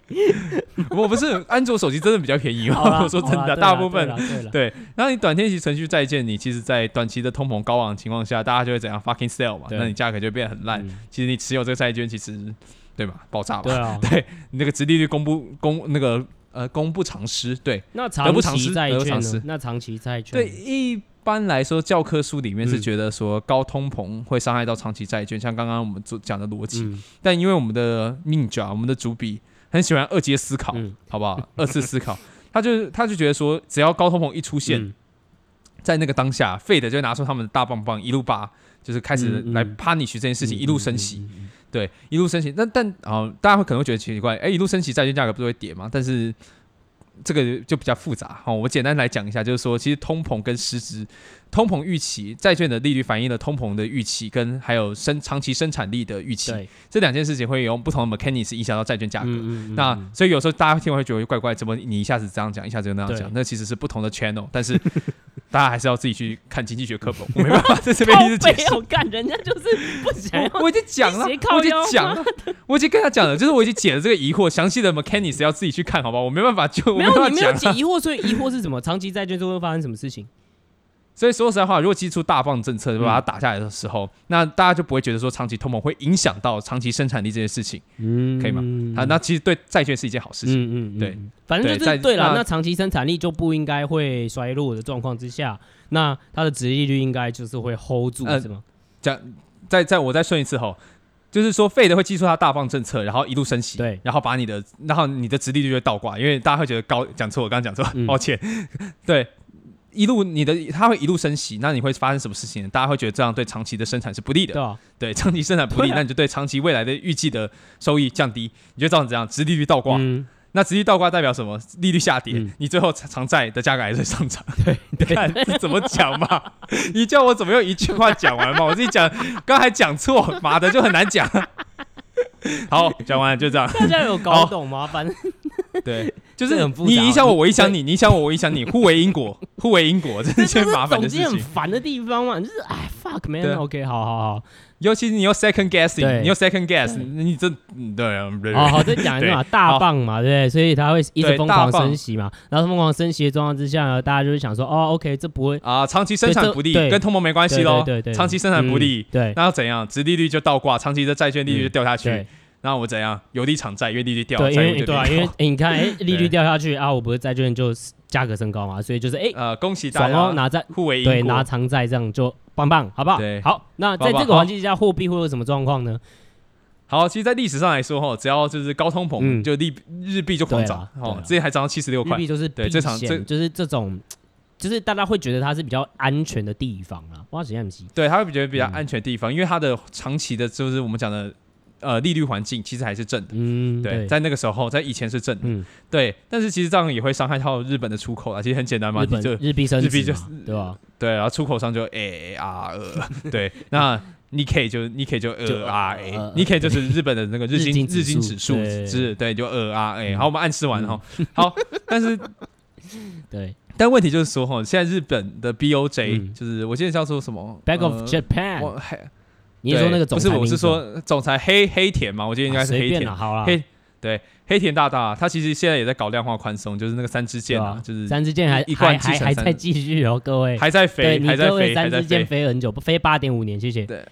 我不是，安卓手机真的比较便宜我说真的，大部分对。然后你短天期存续债券，你其实，在短期的通膨高昂的情况下，大家就会怎样 fucking sell 嘛？那你价格就变得很烂。嗯、其实你持有这个债券，其实。对吧？爆炸吧！对啊，对你那个殖利率公布公那个呃公不偿失，对，那长期债券呢？那长期债券对一般来说，教科书里面是觉得说高通膨会伤害到长期债券，像刚刚我们做讲的逻辑。但因为我们的 Ninja，我们的主笔很喜欢二阶思考，好不好？二次思考，他就他就觉得说，只要高通膨一出现，在那个当下，Fed 就拿出他们的大棒棒，一路把就是开始来 punish 这件事情，一路升息，对，一路升息。那但啊，大家会可能会觉得奇怪，哎，一路升息，债券价格不是会跌吗？但是。这个就比较复杂哈，我简单来讲一下，就是说，其实通膨跟失职通膨预期，债券的利率反映了通膨的预期，跟还有生长期生产力的预期，对这两件事情会用不同的 mechanics 影响到债券价格。嗯嗯嗯，那所以有时候大家听完会觉得怪怪，怎么你一下子这样讲，一下子就那样讲？那其实是不同的 channel，但是。大家还是要自己去看经济学课本，我没办法在这边一直解释。我干，人家就是不想我。我已经讲了，我已经讲了，我已经跟他讲了，就是我已经解了这个疑惑，详细的 mechanics 要自己去看，好不好？我没办法就没有，你没有解疑惑，所以疑惑是什么？长期债券就会发生什么事情？所以说实在话，如果祭出大棒政策就把它打下来的时候，嗯、那大家就不会觉得说长期通膨会影响到长期生产力这件事情，嗯，可以吗？啊，那其实对债券是一件好事情，嗯嗯，嗯对，反正就是对了。那长期生产力就不应该会衰落的状况之下，那它的殖利率应该就是会 hold 住，是吗？讲、呃，再再我再顺一次吼，就是说，Fed 会祭出它大放政策，然后一路升息，对，然后把你的，然后你的殖利率就会倒挂，因为大家会觉得高，讲错，我刚刚讲错，嗯、抱歉，对。一路你的它会一路升息，那你会发生什么事情？大家会觉得这样对长期的生产是不利的。对，长期生产不利，啊、那你就对长期未来的预计的收益降低，你就造成这样，直利率倒挂。嗯、那直利率倒挂代表什么？利率下跌，嗯、你最后偿债的价格还是上涨。对，你看你怎么讲嘛？你叫我怎么用一句话讲完嘛？我自己讲，刚才讲错，妈的就很难讲。好，讲完了就这样。大家有搞懂吗？好反正对。就是你影响我，我影响你，你影响我，我影响你，互为因果，互为因果，这是件麻烦的事情。很烦的地方嘛，就是哎，fuck man，OK，好好好。尤其是你要 second guessing，你要 second guess，你这对啊，好好再讲一下嘛，大棒嘛，对不对？所以他会一直疯狂升息嘛，然后疯狂升息的状况之下呢，大家就会想说，哦，OK，这不会啊，长期生产不利，跟通膨没关系喽。对对，长期生产不利，对，那要怎样？殖利率就倒挂，长期的债券利率就掉下去。那我怎样？有利场债，因为利率掉，对，因为对啊，因为 你看，哎，利率掉下去啊，我不是债券就价格升高嘛，所以就是哎，呃，恭喜大家，拿债互为对，拿长债这样就棒棒，好不好？对，好，那在这个环境下，货币会有什么状况呢？好，其实，在历史上来说，哈，只要就是高通膨，就利日币就狂涨，哦，之前还涨到七十六块，日币就是对这场这就是这种，就是大家会觉得它是比较安全的地方啊，哇，怎样子？对，它会觉得比较安全的地方，因为它的长期的，就是我们讲的。呃，利率环境其实还是正的，嗯，对，在那个时候，在以前是正的，嗯，对，但是其实这样也会伤害到日本的出口啊。其实很简单嘛，你就日币日币就对吧？对，然后出口商就 A R 二，对，那 Nikkei 就 Nikkei 就二 R A，Nikkei 就是日本的那个日经日经指数，是，对，就二 R A。好，我们暗示完哈，好，但是 对，但问题就是说哈，现在日本的 B O J 就是我记得叫做什么 Bank of Japan。你说那个总裁不是，我是说总裁黑黑田嘛？我记得应该是黑田。好了，黑对黑田大大，他其实现在也在搞量化宽松，就是那个三支箭啊，就是三支箭还还还还在继续哦，各位还在飞，还在飞，三支箭飞很久，不飞八点五年，谢谢。对。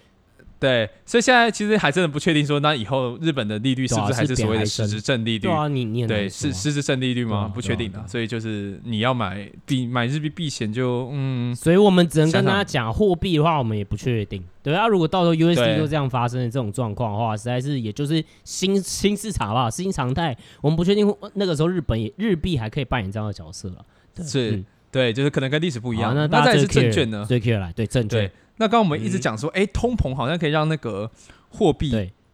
对，所以现在其实还真的不确定说，那以后日本的利率是不是还是所谓的实质正利率？对啊，你你对是实质正利率吗？不确定的，所以就是你要买币买日币避险就嗯，所以我们只能跟大家讲货币的话，我们也不确定。对啊，如果到时候 USD 就这样发生的这种状况的话，实在是也就是新 新市场吧，新常态。我们不确定那个时候日本也日币还可以扮演这样的角色了。是，对，就是可能跟历史不一样。那那再是证券呢？最 care 来，对证券。那刚刚我们一直讲说，哎、嗯，通膨好像可以让那个货币，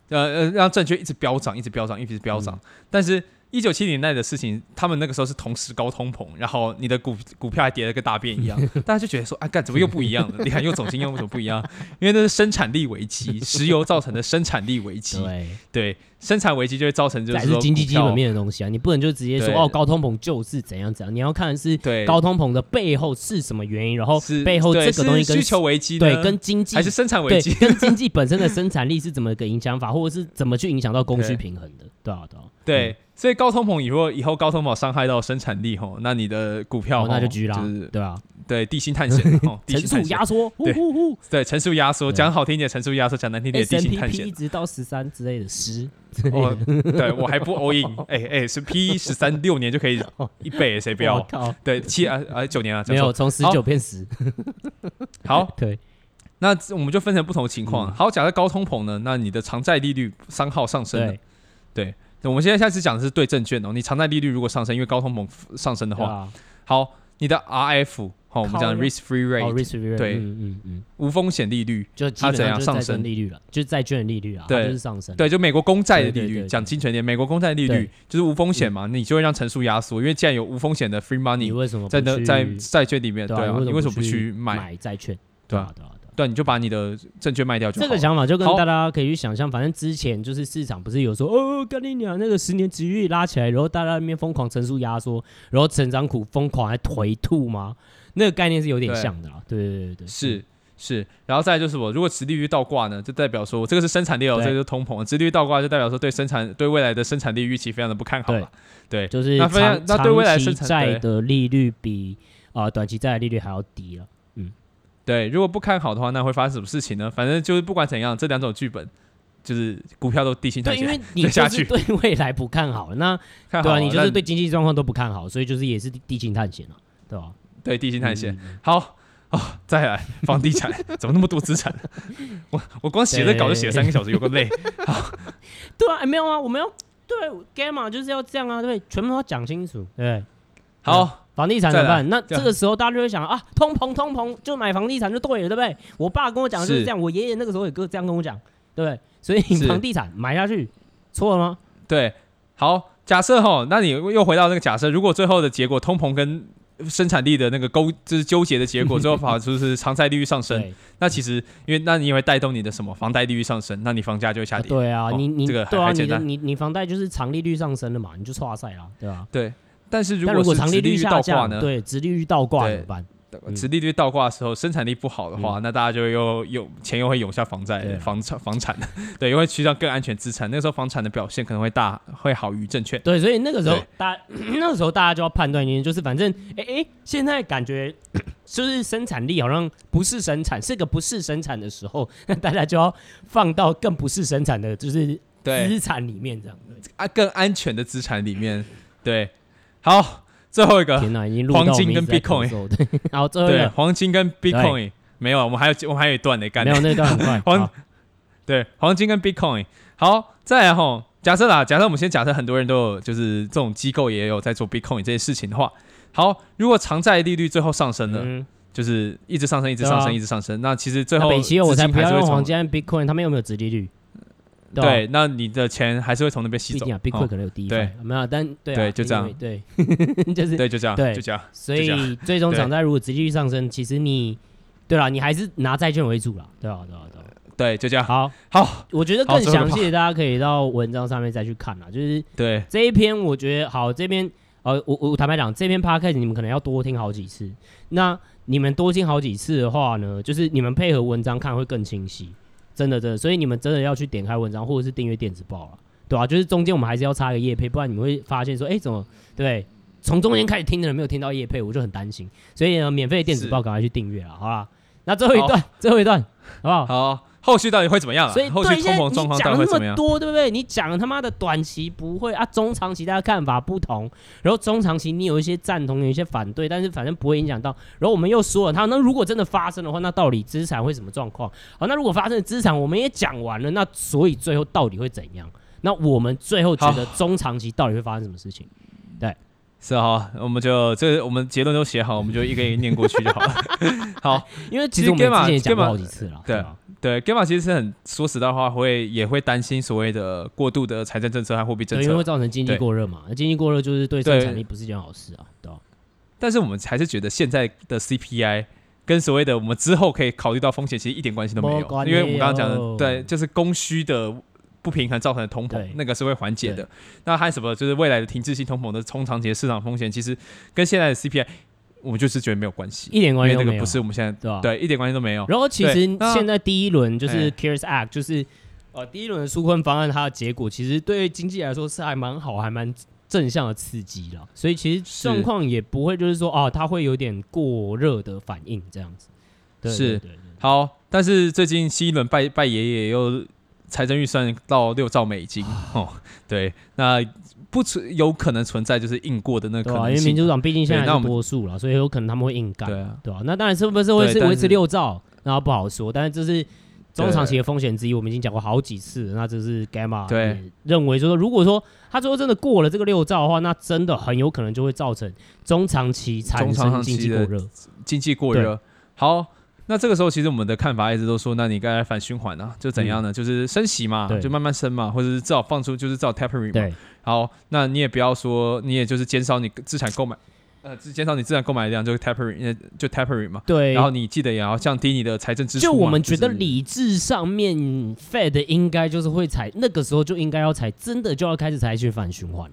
呃呃，让证券一直飙涨，一直飙涨，一直飙涨。嗯、但是，一九七零年代的事情，他们那个时候是同时高通膨，然后你的股股票还跌了个大便一样，大家就觉得说，哎，干怎么又不一样了？你看又总经又怎么不一样？因为那是生产力危机，石油造成的生产力危机。对。对。生产危机就会造成，就是说经济基本面的东西啊，你不能就直接说哦，高通膨就是怎样怎样，你要看的是高通膨的背后是什么原因，然后背后这个东西跟需求危机对跟经济还是生产危机，跟经济本身的生产力是怎么个影响法，或者是怎么去影响到供需平衡的，对啊对啊，对，所以高通膨以后以后高通膨伤害到生产力吼，那你的股票、哦、那就狙啦，就是对啊。对 地心探险，哦，乘数压缩，对对，乘数压缩，讲好听点，乘数压缩，讲难听点，地心探险，一直到十三之类的十，哦，对我还不 all in，哎哎，是 P 十三六年就可以一倍，谁不要？对，七啊啊九年啊，没有从十九变十，好，对，那我们就分成不同的情况。好，假设高通膨呢，那你的偿债利率三号上升了，对，我们现在开始讲的是对证券哦，你偿债利率如果上升，因为高通猛上升的话，好，你的 RF。好，我们讲 risk free rate，对，嗯嗯嗯，无风险利率，就它怎样上升？利率了，就是债券利率啊，对，就是上升，对，就美国公债的利率，讲精准点，美国公债利率就是无风险嘛，你就会让乘数压缩，因为既然有无风险的 free money，你为什么在那在债券里面，对啊，你为什么不去买债券？对啊，对啊。对，你就把你的证券卖掉就好。这个想法就跟大家可以去想象，反正之前就是市场不是有说哦，跟你讲那个十年殖利率拉起来，然后大家那边疯狂乘数压缩，然后成长股疯狂来颓吐吗？那个概念是有点像的啦。对对对对，是是。然后再就是我如果殖利率倒挂呢，就代表说这个是生产力哦，这个是通膨。殖利率倒挂就代表说对生产对未来的生产力预期非常的不看好了。对，就是那非常那对未来生产债的利率比啊短期债的利率还要低了。对，如果不看好的话，那会发生什么事情呢？反正就是不管怎样，这两种剧本就是股票都地心探险。对，因为你 就是对未来不看好，那对啊，你就是对经济状况都不看好，所以就是也是地心探险了，对吧？对，地心探险。好哦，再来房地产，怎么那么多资产？我我光写这稿就写了三个小时，有个累。好，对啊，没有啊，我们要对 Gamma 就是要这样啊，对，全部都要讲清楚，对，好。房地产怎么办？那这个时候大家就会想啊，通膨通膨，就买房地产就对了，对不对？我爸跟我讲的就是这样，我爷爷那个时候也跟这样跟我讲，对不对？所以房地产买下去错了吗？对，好，假设哈，那你又回到那个假设，如果最后的结果通膨跟生产力的那个勾就是纠结的结果，最后跑出是偿债利率上升，那其实因为那你也会带动你的什么房贷利率上升，那你房价就会下跌。对啊，你你这个对啊，你的你你房贷就是长利率上升了嘛，你就错赛了，对吧？对。但是如果长利率倒挂呢？对，殖利率倒挂怎么办？殖利率倒挂的时候，生产力不好的话，那大家就又有钱又会涌向房债、房产、房产，对，因为趋向更安全资产。那个时候房产的表现可能会大，会好于证券。对，所以那个时候大家 那个时候大家就要判断，就是反正哎哎，现在感觉 就是生产力好像不是生产，是个不是生产的时候，那大家就要放到更不是生产的，就是资产里面这样啊，更安全的资产里面，对。好，最后一个，黄金跟 Bitcoin，然后最后一个。黄金跟 Bitcoin 没有，我们还有我们还有一段得干，没有那段很快。黄对黄金跟 Bitcoin，好，再来吼，假设啦，假设我们先假设很多人都有，就是这种机构也有在做 Bitcoin 这些事情的话，好，如果偿债利率最后上升了，就是一直上升，一直上升，一直上升，那其实最后北齐我才不要用黄金跟 Bitcoin，他们有没有直利率？对，那你的钱还是会从那边吸走。毕竟啊，Bitcoin 可能有低，对，没有，但对，就这样，对，就是对，就这样，对，就这样。所以最终偿债如果殖利率上升，其实你，对了，你还是拿债券为主了，对吧？对吧？对，对，就这样。好，好，我觉得更详细的大家可以到文章上面再去看了，就是对这一篇，我觉得好，这边呃，我我坦白讲，这篇 Podcast 你们可能要多听好几次。那你们多听好几次的话呢，就是你们配合文章看会更清晰。真的，真的，所以你们真的要去点开文章，或者是订阅电子报了，对、啊？就是中间我们还是要插个叶配，不然你们会发现说，哎、怎么对？从中间开始听的人没有听到叶配，我就很担心。所以呢，免费电子报赶快去订阅了，好吧？那最后一段，最后一段，好不好？好。后续到底会怎么样？所以后续通膨状况到底会怎么样？多对不对？你讲他妈的短期不会啊，中长期大家看法不同，然后中长期你有一些赞同，有一些反对，但是反正不会影响到。然后我们又说了，他那如果真的发生的话，那到底资产会什么状况？好，那如果发生的资产我们也讲完了，那所以最后到底会怎样？那我们最后觉得中长期到底会发生什么事情？对。是啊，我们就这个，我们结论都写好，我们就一个一个念过去就好了。好，因为其实我们之前讲过好几次了。对对，Gamma 其实是很说实在话，会也会担心所谓的过度的财政政策和货币政策，因为会造成经济过热嘛。那经济过热就是对生产力不是一件好事啊。对。但是我们还是觉得现在的 CPI 跟所谓的我们之后可以考虑到风险，其实一点关系都没有，因为我们刚刚讲的，对，就是供需的。不平衡造成的通膨，那个是会缓解的。那还有什么？就是未来的停滞性通膨的中长期的市场风险，其实跟现在的 CPI，我们就是觉得没有关系，一点关系都没有。那个不是我们现在对吧？对，一点关系都没有。然后其实现在第一轮就是 CARES Act，就是呃，第一轮的纾困方案，它的结果其实对经济来说是还蛮好，还蛮正向的刺激了。所以其实状况也不会就是说啊，它会有点过热的反应这样子。对对对对是好，但是最近新一轮拜拜爷爷又财政预算到六兆美金哦，对，那不存有可能存在就是硬过的那个可能性，因为民主党毕竟现在是多数了，所以有可能他们会硬干，对啊，对啊，那当然是不是会是维持六兆，然后不好说，但是这是。中长期的风险之一，我们已经讲过好几次。那这是 Gamma 对认为就说，如果说他最后真的过了这个六兆的话，那真的很有可能就会造成中长期产生经济过热。经济过热。好，那这个时候其实我们的看法一直都说，那你该来反循环啊，就怎样呢？嗯、就是升息嘛，就慢慢升嘛，或者是至少放出，就是至少 tapering 嘛。对。好，那你也不要说，你也就是减少你资产购买。呃，减少你资产购买量就 tapering，就 tapering 嘛。对。然后你记得也要降低你的财政支出。就我们觉得理智上面，Fed 应该就是会采那个时候就应该要采，真的就要开始采取反循环。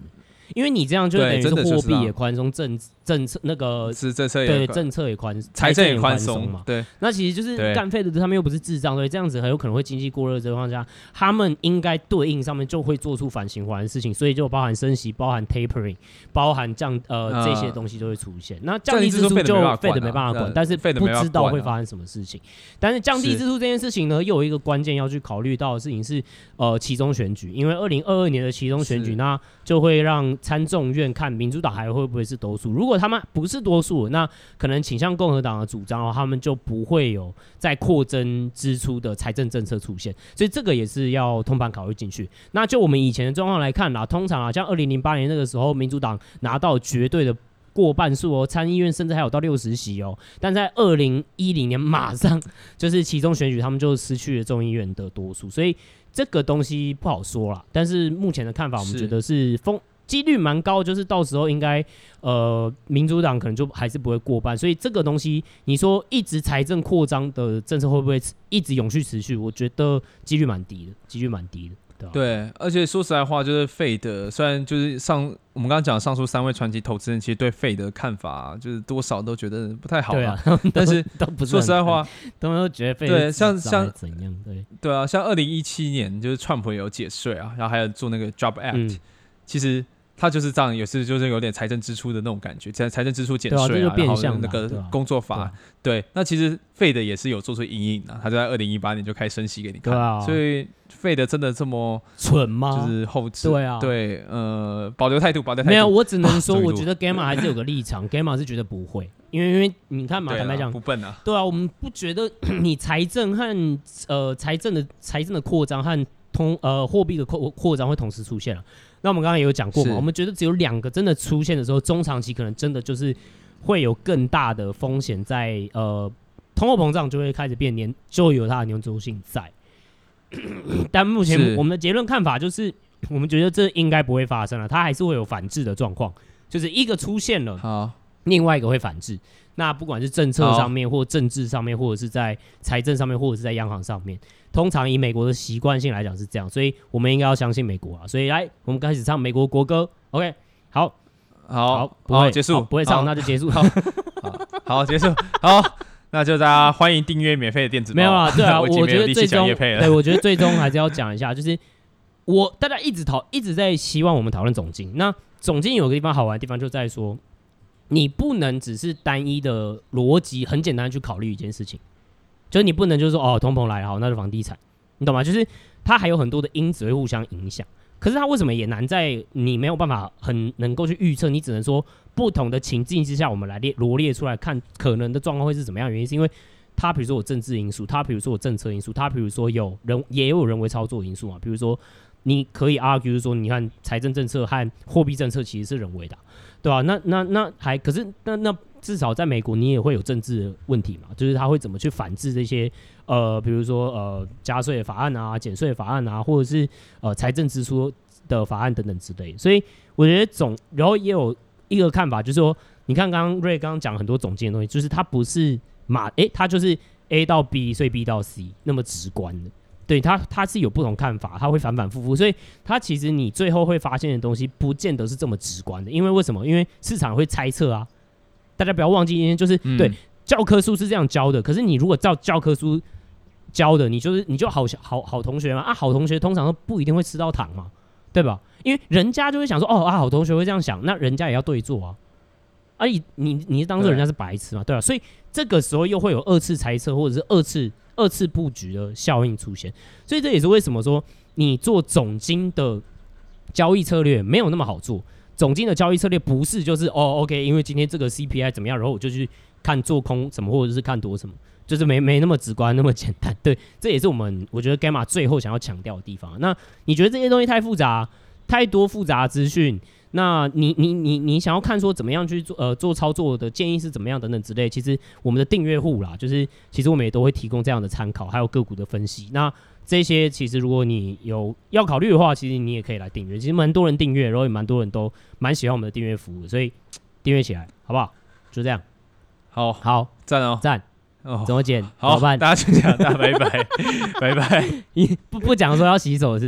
因为你这样就等于是货币也宽松，政政策那个是政策对政策也宽，财政也宽松嘛。对，那其实就是干废的，他们又不是智障，所以这样子很有可能会经济过热的情况下，他们应该对应上面就会做出反循环的事情，所以就包含升息，包含 tapering，包含降呃这些东西都会出现。那降低支出就废的没办法管，但是不知道会发生什么事情。但是降低支出这件事情呢，又有一个关键要去考虑到的事情是呃其中选举，因为二零二二年的其中选举，那就会让。参众院看民主党还会不会是多数？如果他们不是多数，那可能倾向共和党的主张，他们就不会有再扩增支出的财政政策出现。所以这个也是要通盘考虑进去。那就我们以前的状况来看啦，通常啊，像二零零八年那个时候，民主党拿到绝对的过半数哦，参议院甚至还有到六十席哦。但在二零一零年，马上就是其中选举，他们就失去了众议院的多数。所以这个东西不好说啦。但是目前的看法，我们觉得是风。几率蛮高，就是到时候应该，呃，民主党可能就还是不会过半，所以这个东西，你说一直财政扩张的政策会不会一直永续持续？我觉得几率蛮低的，几率蛮低的，对而且说实在话，就是费德虽然就是上我们刚刚讲上述三位传奇投资人，其实对 Fed 的看法就是多少都觉得不太好啊。但是都不是说实在话，都都觉得 Fed 对像像怎样？对对啊，像二零一七年就是川普有解税啊，然后还有做那个 Job Act，、嗯、其实。他就是这样，也是就是有点财政支出的那种感觉，财财政支出减税啊，啊然后那个工作法，对，啊对，啊、对，那其实费的也是有做出阴影的，他就在二零一八年就开始升息给你看，啊、所以费的真的这么蠢吗？就是后置，对啊，对，呃，保留态度，保留态度。没有，我只能说，我觉得 Gamma 还是有个立场，Gamma 是觉得不会，因为因为你看嘛，坦白讲，不笨啊，对啊，我们不觉得 你财政和呃财政的财政的扩张和通呃货币的扩扩张会同时出现了。那我们刚刚也有讲过嘛，我们觉得只有两个真的出现的时候，中长期可能真的就是会有更大的风险在，呃，通货膨胀就会开始变年，就有它的黏着性在。但目前我们的结论看法就是，我们觉得这应该不会发生了，它还是会有反制的状况，就是一个出现了，好，另外一个会反制。那不管是政策上面，或政治上面，或者是在财政上面，或者是在央行上面。通常以美国的习惯性来讲是这样，所以我们应该要相信美国啊。所以来，我们开始唱美国国歌。OK，好，好，好，不会结束，不会唱，那就结束。好，好，结束。好，那就大家欢迎订阅免费的电子报。没有啊，对啊，我觉得最终，对，我觉得最终还是要讲一下，就是我大家一直讨一直在希望我们讨论总经。那总经有个地方好玩的地方就在说，你不能只是单一的逻辑，很简单去考虑一件事情。就是你不能就是说哦，通膨来了，好，那就房地产，你懂吗？就是它还有很多的因子会互相影响。可是它为什么也难在你没有办法很能够去预测？你只能说不同的情境之下，我们来列罗列出来看可能的状况会是怎么样？原因是因为它比如说有政治因素，它比如说有政策因素，它比如说有人也有人为操作因素嘛。比如说你可以 argue 说，你看财政政策和货币政策其实是人为的，对吧？那那那还可是那那。至少在美国，你也会有政治问题嘛，就是他会怎么去反制这些呃，比如说呃加税法案啊、减税法案啊，或者是呃财政支出的法案等等之类。所以我觉得总，然后也有一个看法，就是说，你看刚刚瑞刚刚讲很多总结的东西，就是它不是马诶，它就是 A 到 B，所以 B 到 C 那么直观的。对他他是有不同看法，他会反反复复，所以他其实你最后会发现的东西，不见得是这么直观的。因为为什么？因为市场会猜测啊。大家不要忘记，今天就是、嗯、对教科书是这样教的。可是你如果照教科书教的，你就是你就好好好同学嘛啊，好同学通常都不一定会吃到糖嘛，对吧？因为人家就会想说，哦啊，好同学会这样想，那人家也要对做啊。而、啊、你你你当做人家是白痴嘛，对吧、啊？所以这个时候又会有二次猜测或者是二次二次布局的效应出现。所以这也是为什么说你做总金的交易策略没有那么好做。总金的交易策略不是就是哦，OK，因为今天这个 CPI 怎么样，然后我就去看做空什么或者是看多什么，就是没没那么直观那么简单。对，这也是我们我觉得 Gamma 最后想要强调的地方。那你觉得这些东西太复杂，太多复杂资讯？那你你你你想要看说怎么样去做呃做操作的建议是怎么样等等之类，其实我们的订阅户啦，就是其实我们也都会提供这样的参考，还有个股的分析。那这些其实如果你有要考虑的话，其实你也可以来订阅。其实蛮多人订阅，然后也蛮多人都蛮喜欢我们的订阅服务，所以订阅起来好不好？就这样，好好赞哦赞哦，怎么剪？好？大家就这样，大家拜拜拜拜。你不不讲说要洗手是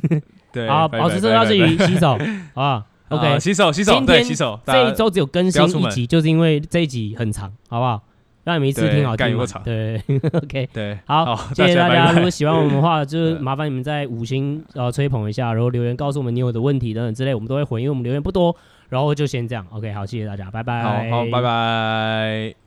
不是？对，好，保持这要注意洗手，好 吧？OK，洗手，洗手。今天洗手。这一周只有更新一集，就是因为这一集很长，好不好？让你们一次听好听嘛。对，OK，对，好，谢谢大家。如果喜欢我们的话，就是 麻烦你们在五星呃吹捧一下，然后留言告诉我们你有的问题等等之类，我们都会回，因为我们留言不多。然后就先这样，OK，好，谢谢大家，拜拜。好，好，拜拜。